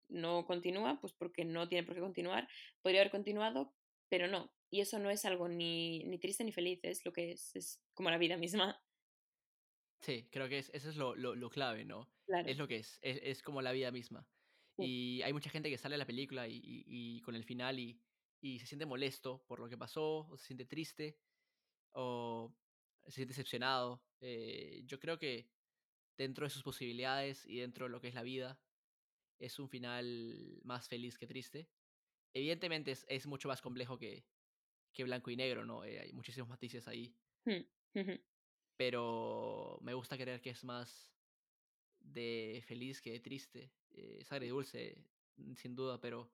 no continúa, pues porque no tiene por qué continuar, podría haber continuado, pero no. Y eso no es algo ni, ni triste ni feliz, es lo que es, es como la vida misma. Sí, creo que es, eso es lo, lo, lo clave, ¿no? Claro. Es lo que es, es, es como la vida misma. Sí. Y hay mucha gente que sale a la película y, y- y con el final y, y se siente molesto por lo que pasó, o se siente triste, o se siente decepcionado. Eh, yo creo que dentro de sus posibilidades y dentro de lo que es la vida, es un final más feliz que triste. Evidentemente es, es mucho más complejo que, que blanco y negro, ¿no? Eh, hay muchísimos matices ahí, Hmm, ujú, pero me gusta creer que es más de feliz que de triste. Eh, es agridulce, mm, sin duda, pero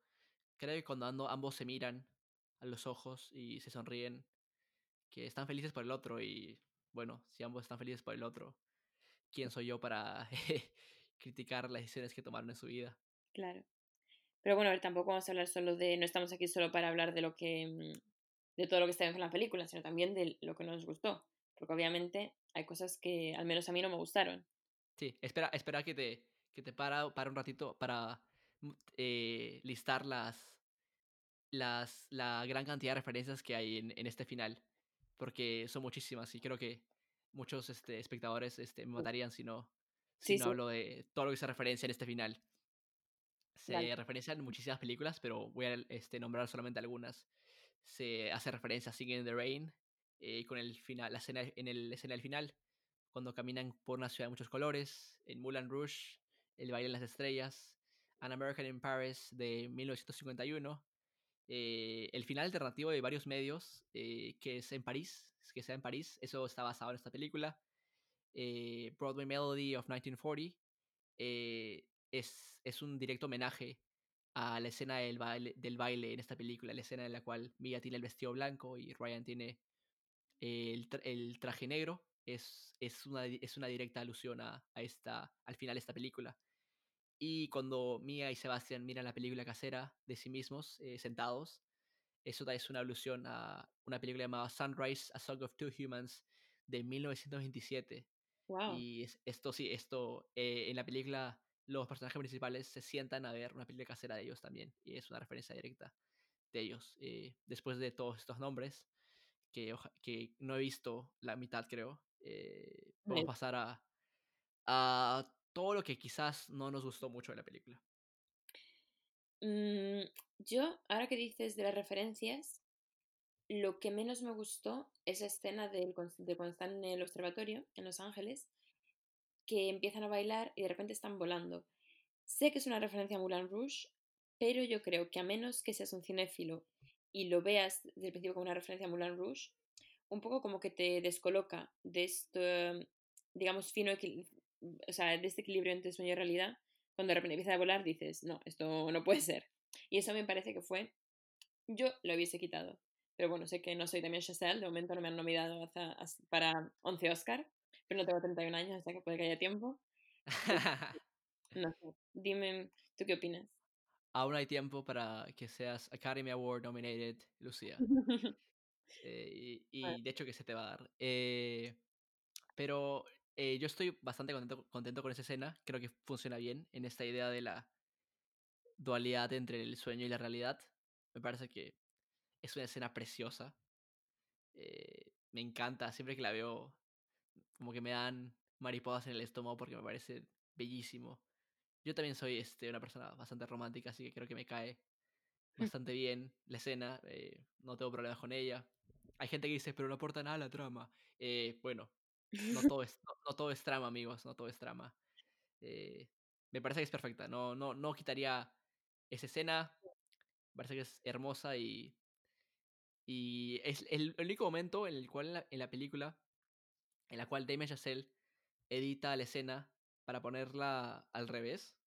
creo que cuando ando- ambos se miran a los ojos y se sonríen, que están felices por el otro y bueno, si ambos están felices por el otro, ¿quién soy yo para criticar las decisiones que tomaron en su vida? Claro. Pero bueno, a ver, tampoco vamos a hablar solo de. No estamos aquí solo para hablar de lo que. mm, de todo lo que está con la película, sino también de lo que nos gustó. Porque obviamente hay cosas que al menos a mí no me gustaron. Sí, espera, espera que te, que te para, para un ratito para mm, eh, listar las, las, la gran cantidad de referencias que hay en, en este final, porque son muchísimas y creo que muchos este, espectadores este, me matarían si no, si Sí, no sí. hablo de todo lo que se referencia en este final. Se Dale. referencian muchísimas películas, pero voy a este, nombrar solamente algunas. Se hace referencia a Singing in the Rain, eh, con el final, la escena, en el escena del final, cuando caminan por una ciudad de muchos colores, en Moulin Rouge, El baile de las estrellas, An American in Paris de 1951, eh, el final alternativo de varios medios, eh, que es en París, que sea en París, eso está basado en esta película, eh, Broadway Melody of 1940, eh, es, es un directo homenaje a la escena del baile, del baile en esta película, la escena en la cual Mia tiene el vestido blanco y Ryan tiene el, tra- el traje negro, es, es, una, di- es una directa alusión a, a esta, al final de esta película. Y cuando Mia y Sebastian miran la película casera de sí mismos, eh, sentados, eso es una alusión a una película llamada Sunrise, A Song of Two Humans, de 1927. Wow. Y es- esto sí, esto eh, en la película los personajes principales se sientan a ver una película casera de ellos también. Y es una referencia directa de ellos. Eh, después de todos estos nombres, que, no he visto la mitad creo, eh, vamos a pasar a, a todo lo que quizás no nos gustó mucho de la película. Mm, yo, ahora que dices de las referencias, lo que menos me gustó es la escena cons- de cuando están en el observatorio, en Los Ángeles, que empiezan a bailar y de repente están volando. Sé que es una referencia a Moulin Rouge, pero yo creo que a menos que seas un cinéfilo y lo veas desde el principio como una referencia a Moulin Rouge, un poco como que te descoloca de este, digamos, fino o sea, de este equilibrio entre sueño y realidad. Cuando de repente empieza a volar, dices, no, esto no puede ser. Y eso me parece que fue, yo lo hubiese quitado. Pero bueno, sé que no soy Damien Chazelle, de momento no me han nominado hasta- hasta- para 11 Oscar, pero no tengo 31 años, hasta que puede que haya tiempo. No sé, dime, ¿tú qué opinas? Aún hay tiempo para que seas Academy Award nominated, Lucía. Eh, y, de hecho que se te va a dar. Eh, pero eh, yo estoy bastante contento, contento con esa escena. Creo que funciona bien en esta idea de la dualidad entre el sueño y la realidad. Me parece que es una escena preciosa. Eh, me encanta. Siempre que la veo, como que me dan mariposas en el estómago porque me parece bellísimo. Yo también soy este, una persona bastante romántica, así que creo que me cae bastante bien la escena. eh, no tengo problemas con ella. Hay gente que dice, pero no aporta nada a la trama. Eh, bueno, no todo, es, no, no todo es trama, amigos, no todo es trama. Eh, me parece que es perfecta. No, no, no quitaría esa escena. Me parece que es hermosa y. Y es el único momento en el cual en la, en la película, en la cual Damien Chazelle edita la escena para ponerla al revés,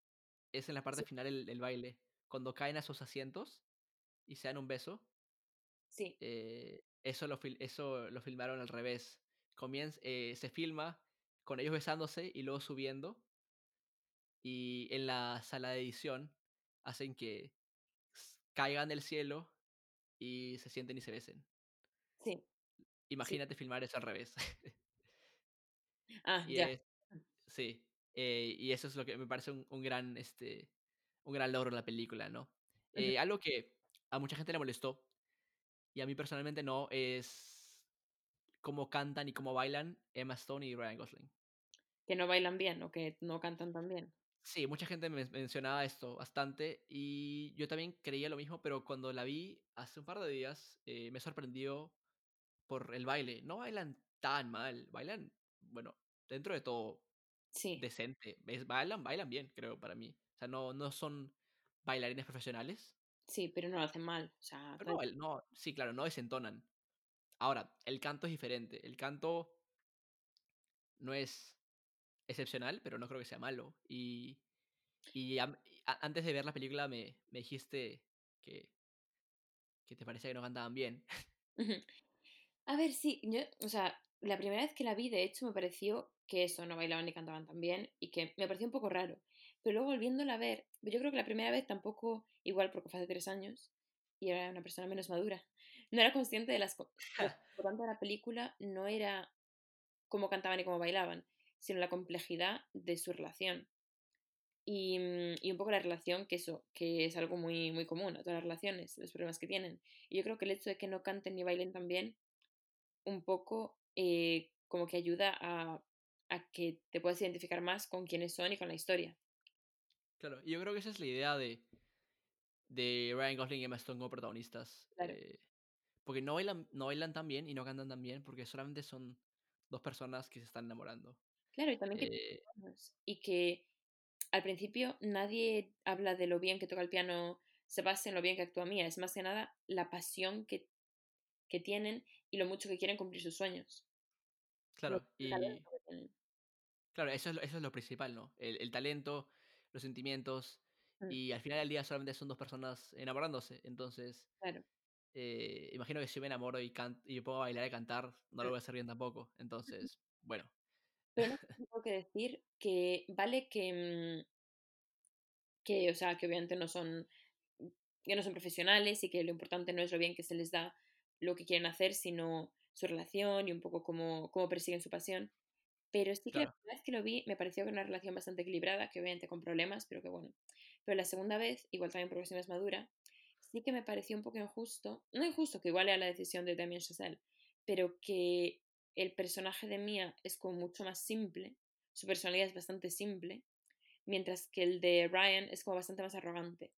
es en la parte Sí. final del baile. Cuando caen a sus asientos y se dan un beso, Sí, eh, eso, lo, eso lo filmaron al revés. Comienza, eh, se filma con ellos besándose y luego subiendo. Y en la sala de edición hacen que caigan del cielo y se sienten y se besen. sí, Imagínate filmar eso al revés. Ah, y ya. es, sí, eh, y eso es lo que me parece un, un gran, este, un gran logro de la película, ¿no? Eh, algo que a mucha gente le molestó y a mí personalmente no es cómo cantan y cómo bailan Emma Stone y Ryan Gosling. Que no bailan bien o que no cantan tan bien. Sí, mucha gente me mencionaba esto bastante y yo también creía lo mismo, pero cuando la vi hace un par de días eh, me sorprendió por el baile. No bailan tan mal, bailan, bueno, dentro de todo Sí, decente. Es- bailan, bailan bien, creo, para mí. O sea, no, no son bailarines profesionales, sí, pero no lo hacen mal. O sea, pero no, bail- no, sí, claro, no desentonan. Ahora, el canto es diferente. El canto no es excepcional, pero no creo que sea malo. Y, y a- antes de ver la película me, me dijiste que, que te parecía que no cantaban bien. A ver, sí, yo, o sea, la primera vez que la vi, de hecho, me pareció que eso, no bailaban ni cantaban tan bien y que me pareció un poco raro. Pero luego volviéndola a ver, yo creo que la primera vez tampoco, igual porque fue hace tres años y era una persona menos madura, no era consciente de las... co- Lo importante de la película no era cómo cantaban y cómo bailaban, sino la complejidad de su relación. Y, mm, y un poco la relación, que eso, que es algo muy, muy común a todas las relaciones, los problemas que tienen. Y yo creo que el hecho de que no canten ni bailen tan bien, un poco eh, como que ayuda a, a que te puedas identificar más con quiénes son y con la historia. Claro, y yo creo que esa es la idea de, de Ryan Gosling y Emma Stone como protagonistas. Claro. eh, porque no bailan, no bailan tan bien y no cantan tan bien porque solamente son dos personas que se están enamorando. Claro, y también que Eh, y que al principio nadie habla de lo bien que toca el piano Sebastián, lo bien que actúa Mía, es más que nada la pasión que, que tienen y lo mucho que quieren cumplir sus sueños. Claro, y talento que tienen. Claro, eso es, lo- eso es lo principal, ¿no? El, el talento, los sentimientos, Mm. y al final del día solamente son dos personas enamorándose. Entonces, Claro. eh, imagino que si me enamoro y, y me pongo a bailar y cantar, no lo Mm. voy a hacer bien tampoco. Entonces, bueno, Pero tengo que decir que vale que, mm, que, o sea, que obviamente no son, que no son profesionales y que lo importante no es lo bien que se les da lo que quieren hacer, sino su relación y un poco cómo, cómo persiguen su pasión. Pero sí que la primera vez que lo vi me pareció que era una relación bastante equilibrada, que obviamente con problemas, pero que bueno. Pero la segunda vez, igual también porque soy más madura, sí que me pareció un poco injusto, no injusto, que igual era la decisión de Damien Chazelle, pero que el personaje de Mia es como mucho más simple, su personalidad es bastante simple, mientras que el de Ryan es como bastante más arrogante.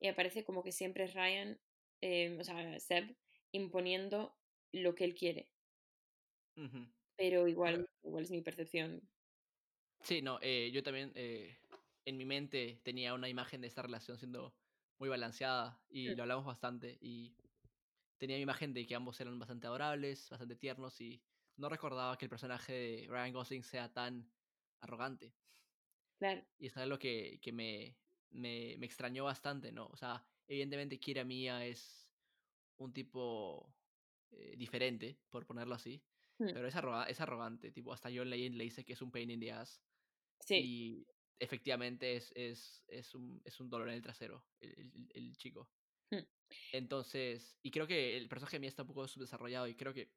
Y me parece como que siempre es Ryan, eh, o sea, Seb, imponiendo lo que él quiere. Pero igual, igual es mi percepción. Sí, no, eh, yo también eh, en mi mente tenía una imagen de esta relación siendo muy balanceada y Mm. lo hablamos bastante y tenía mi imagen de que ambos eran bastante adorables, bastante tiernos y no recordaba que el personaje de Ryan Gosling sea tan arrogante. Claro, Y es algo que, que me, me, me extrañó bastante, ¿no? O sea, evidentemente Kira Mia es un tipo eh, diferente, por ponerlo así, Pero es, arroga- es arrogante, tipo, hasta John Legend le dice que es un pain in the ass. sí, Y efectivamente es, es, es, un, es un dolor en el trasero, el, el- el chico. Entonces, y creo que el personaje de mí está un poco subdesarrollado y creo que,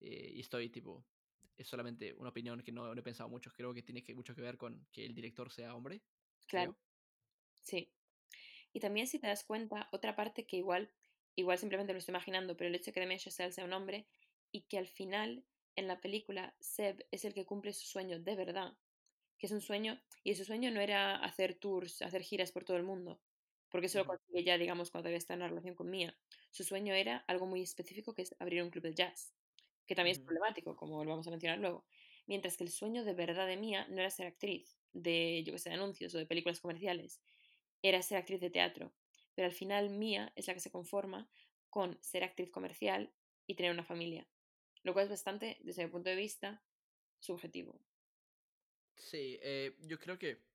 eh, y estoy tipo, es solamente una opinión que no, no he pensado mucho, creo que tiene que, mucho que ver con que el director sea hombre, claro, creo. sí. Y también si te das cuenta, otra parte que igual, igual simplemente lo estoy imaginando, pero el hecho de que Damien Chazelle sea un hombre y que al final en la película Seb es el que cumple su sueño de verdad, que es un sueño, y su sueño no era hacer tours, hacer giras por todo el mundo, porque eso lo consigue ya, digamos, cuando todavía está en una relación con Mia. Su sueño era algo muy específico que es abrir un club de jazz, que también es problemático, como lo vamos a mencionar luego. Mientras que el sueño de verdad de Mia no era ser actriz de, yo que sé, de anuncios o de películas comerciales, era ser actriz de teatro. Pero al final Mia es la que se conforma con ser actriz comercial y tener una familia. Lo cual es bastante, desde mi punto de vista, subjetivo. Sí, eh, yo creo que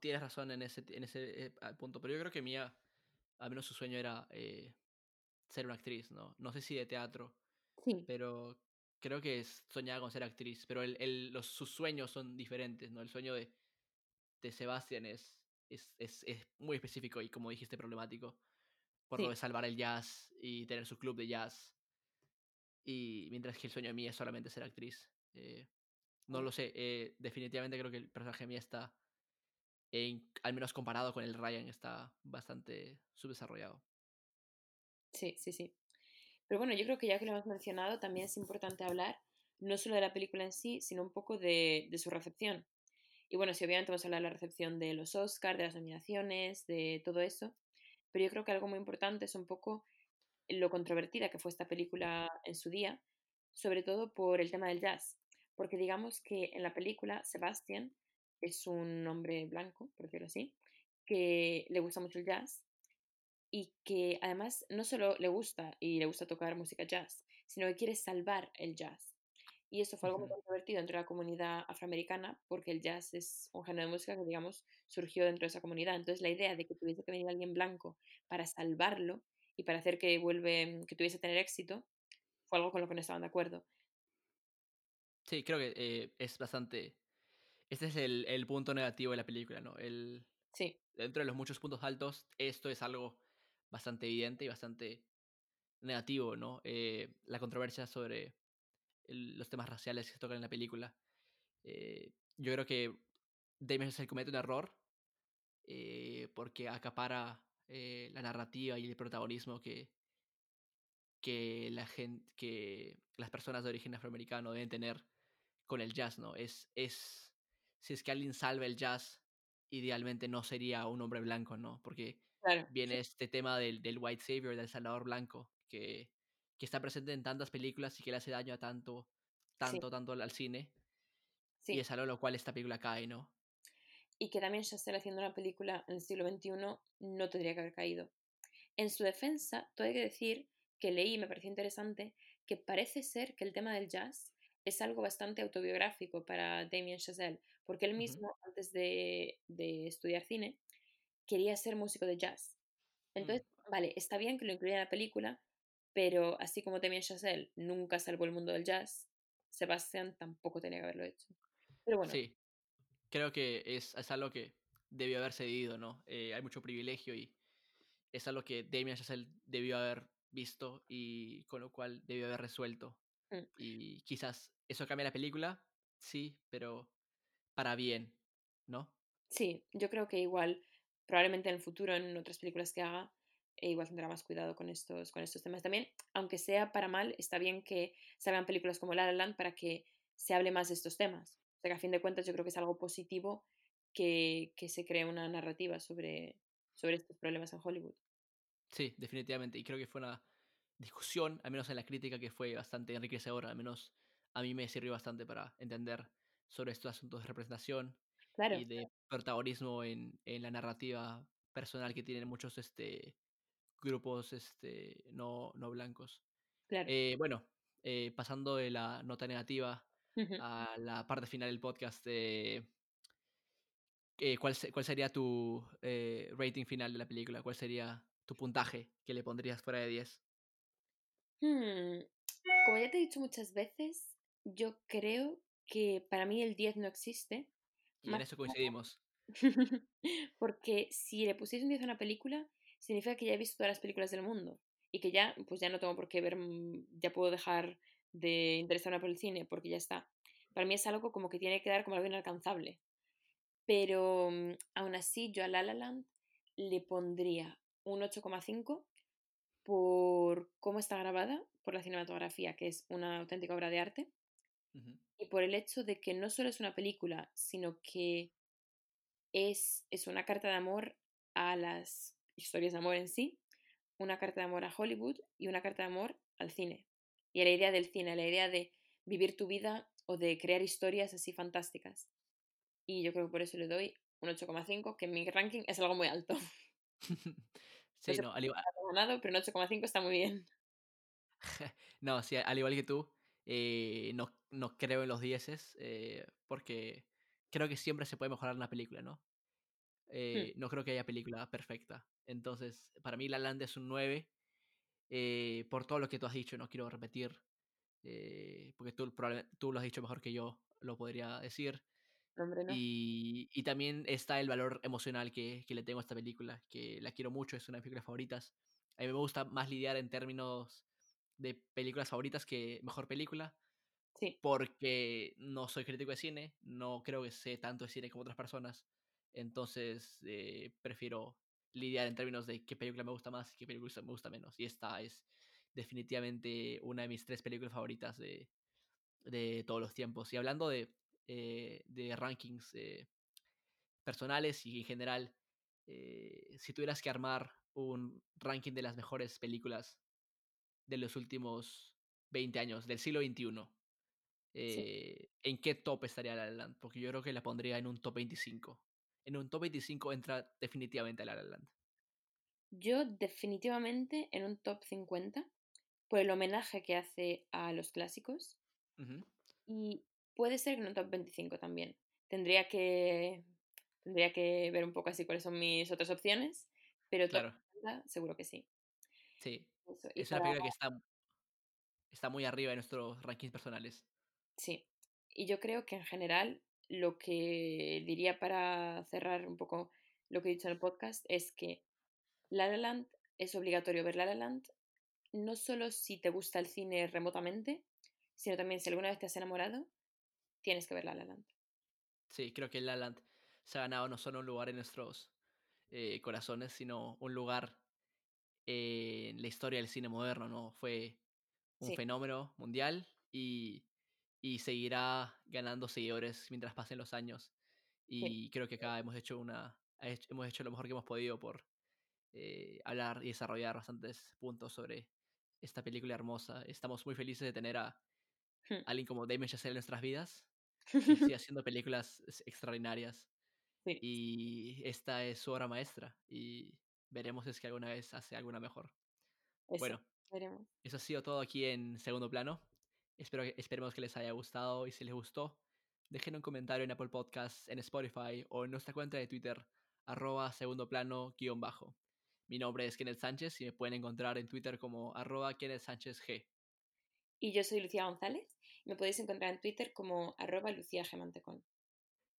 tienes razón en ese, en ese eh, punto, pero yo creo que Mia, al menos su sueño era eh, ser una actriz, ¿no? No sé si de teatro, Sí, pero creo que soñaba con ser actriz, pero el, el- los, sus sueños son diferentes, ¿no? El sueño de, de Sebastián es, es, es, es muy específico y, como dijiste, problemático, por lo de salvar el jazz y tener su club de jazz. Y mientras que el sueño de Mia es solamente ser actriz. Eh, no Mm. lo sé. eh, definitivamente creo que el personaje de está, en- al menos comparado con el Ryan, está bastante subdesarrollado. Sí, sí, sí. Pero bueno, yo creo que ya que lo hemos mencionado, también es importante hablar no solo de la película en sí, sino un poco de, de su recepción. Y bueno, sí, obviamente vamos a hablar de la recepción de los Oscars, de las nominaciones, de todo eso. Pero yo creo que algo muy importante es un poco lo controvertida que fue esta película en su día, sobre todo por el tema del jazz. Porque digamos que en la película Sebastian es un hombre blanco, por decirlo así, que le gusta mucho el jazz y que además no solo le gusta y le gusta tocar música jazz, sino que quiere salvar el jazz. Y eso fue algo muy controvertido entre la comunidad afroamericana porque el jazz es un género de música que, digamos, surgió dentro de esa comunidad. Entonces la idea de que tuviese que venir alguien blanco para salvarlo y para hacer que vuelve, que tuviese tener éxito, fue algo con lo que no estaban de acuerdo. Sí, creo que eh, es bastante... Este es el, el punto negativo de la película, ¿no? El, Sí, dentro de los muchos puntos altos, esto es algo bastante evidente y bastante negativo, ¿no? Eh, la controversia sobre el- los temas raciales que se tocan en la película. Eh, yo creo que Damien Chazelle comete un error eh, porque acapara eh, la narrativa y el protagonismo que, que, la gente, que las personas de origen afroamericano deben tener con el jazz, ¿no? Es, es, si es que alguien salva el jazz, idealmente no sería un hombre blanco, ¿no? Porque claro. viene este tema del, del white savior, del salvador blanco, que, que está presente en tantas películas y que le hace daño a tanto, tanto, tanto al, al cine. Sí. Y es algo en lo cual esta película cae, ¿no? Y que también Chazelle haciendo una película en el siglo XXI no tendría que haber caído. En su defensa, todo hay que decir que leí y me pareció interesante que parece ser que el tema del jazz es algo bastante autobiográfico para Damien Chazelle, porque él mismo, antes de, de estudiar cine, quería ser músico de jazz. Entonces, vale, está bien que lo incluya en la película, pero así como Damien Chazelle nunca salvó el mundo del jazz, Sebastian tampoco tenía que haberlo hecho. Pero bueno, Sí, creo que es, es algo que debió haber cedido, ¿no? Eh, hay mucho privilegio y es algo que Damien Chazelle debió haber visto y con lo cual debió haber resuelto. Mm. Y quizás eso cambia la película, sí, pero para bien, ¿no? Sí, yo creo que igual, probablemente en el futuro, en otras películas que haga, eh, igual tendrá más cuidado con estos, con estos temas también. Aunque sea para mal, está bien que salgan películas como La La Land para que se hable más de estos temas. O sea que a fin de cuentas yo creo que es algo positivo que, que se cree una narrativa sobre, sobre estos problemas en Hollywood. Sí, definitivamente. Y creo que fue una discusión, al menos en la crítica, que fue bastante enriquecedora. Al menos a mí me sirvió bastante para entender sobre estos asuntos de representación Claro, y de protagonismo en, en la narrativa personal que tienen muchos este, grupos este, no, no blancos. claro. Eh, bueno, eh, pasando de la nota negativa A la parte final del podcast, eh, eh, ¿cuál, ¿cuál sería tu eh, rating final de la película? ¿Cuál sería tu puntaje que le pondrías fuera de 10? Hmm, Como ya te he dicho muchas veces, yo creo que para mí el 10 no existe. Y en eso coincidimos. Porque si le pusiese un 10 a una película, significa que ya he visto todas las películas del mundo. Y que ya, pues ya no tengo por qué ver, mm, ya puedo dejar de interesarme por el cine, porque ya está. Para mí es algo como que tiene que dar como algo inalcanzable. Pero mm, aún así, yo a La La Land le pondría un 8,5 por cómo está grabada, por la cinematografía, que es una auténtica obra de arte, y por el hecho de que no solo es una película, sino que es, es una carta de amor a las historias de amor en sí, una carta de amor a Hollywood y una carta de amor al cine. Y a la idea del cine, a la idea de vivir tu vida o de crear historias así fantásticas. Y yo creo que por eso le doy un 8,5, que en mi ranking es algo muy alto. sí, no, al igual, ganado, pero un 8,5 está muy bien. no, sí, al igual que tú, eh, no, no creo en los dieces, eh, porque creo que siempre se puede mejorar una película, ¿no? Eh, No creo que haya película perfecta. Entonces, para mí La Land es un 9, eh, por todo lo que tú has dicho, no quiero repetir, eh, porque tú, tú lo has dicho mejor que yo lo podría decir. Hombre, no. Y, y también está el valor emocional que, que le tengo a esta película, que la quiero mucho, es una de mis películas favoritas. A mí me gusta más lidiar en términos de películas favoritas que mejor película, Sí, porque no soy crítico de cine, no creo que sé tanto de cine como otras personas, entonces eh, prefiero lidiar en términos de qué película me gusta más y qué película me gusta menos. Y esta es definitivamente una de mis tres películas favoritas de, de todos los tiempos. Y hablando de, eh, de rankings eh, personales y en general, eh, si tuvieras que armar un ranking de las mejores películas de los últimos 20 años, del siglo XXI, sí. ¿en qué top estaría La La Land? Porque yo creo que la pondría en un top 25. En un top 25 entra definitivamente La La Land. Yo definitivamente en un top 50 por el homenaje que hace a los clásicos y puede ser que en un top 25 también. Tendría que tendría que ver un poco así cuáles son mis otras opciones, pero top Claro, 50 seguro que sí. sí. Eso. Es una película que está, está muy arriba de nuestros rankings personales. sí. Y yo creo que en general lo que diría para cerrar un poco lo que he dicho en el podcast es que La La Land es obligatorio ver La La Land no solo si te gusta el cine remotamente, sino también si alguna vez te has enamorado, tienes que ver La La Land. Sí, creo que La La Land se ha ganado no solo un lugar en nuestros eh, corazones, sino un lugar en la historia del cine moderno, ¿no? Fue un Sí, fenómeno mundial y, y seguirá ganando seguidores mientras pasen los años. sí, Y creo que acá hemos hecho una hemos hecho lo mejor que hemos podido por eh, hablar y desarrollar bastantes puntos sobre esta película hermosa. Estamos muy felices de tener a Hmm. alguien como Damien Chazelle en nuestras vidas, que sigue haciendo películas extraordinarias. sí, Y esta es su obra maestra. Y veremos si es que alguna vez hace alguna mejor. eso, Bueno, veremos. eso ha sido todo aquí en segundo plano. Espero que, esperemos que les haya gustado y si les gustó, dejen un comentario en Apple Podcasts, en Spotify o en nuestra cuenta de Twitter, arroba segundo plano guion bajo. Mi nombre es Kenneth Sánchez y me pueden encontrar en Twitter como arroba Kenneth Sánchez G. Y yo soy Lucía González. Me podéis encontrar en Twitter como arroba Lucía Gemantecón.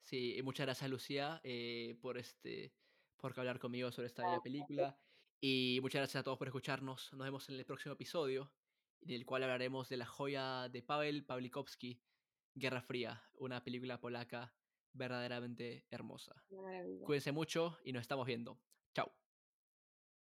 Sí, y muchas gracias Lucía eh, por este por hablar conmigo sobre esta bella película y muchas gracias a todos por escucharnos. Nos vemos en el próximo episodio en el cual hablaremos de la joya de Paweł Pawlikowski, Guerra Fría, una película polaca verdaderamente hermosa. Cuídense mucho y nos estamos viendo. Chao.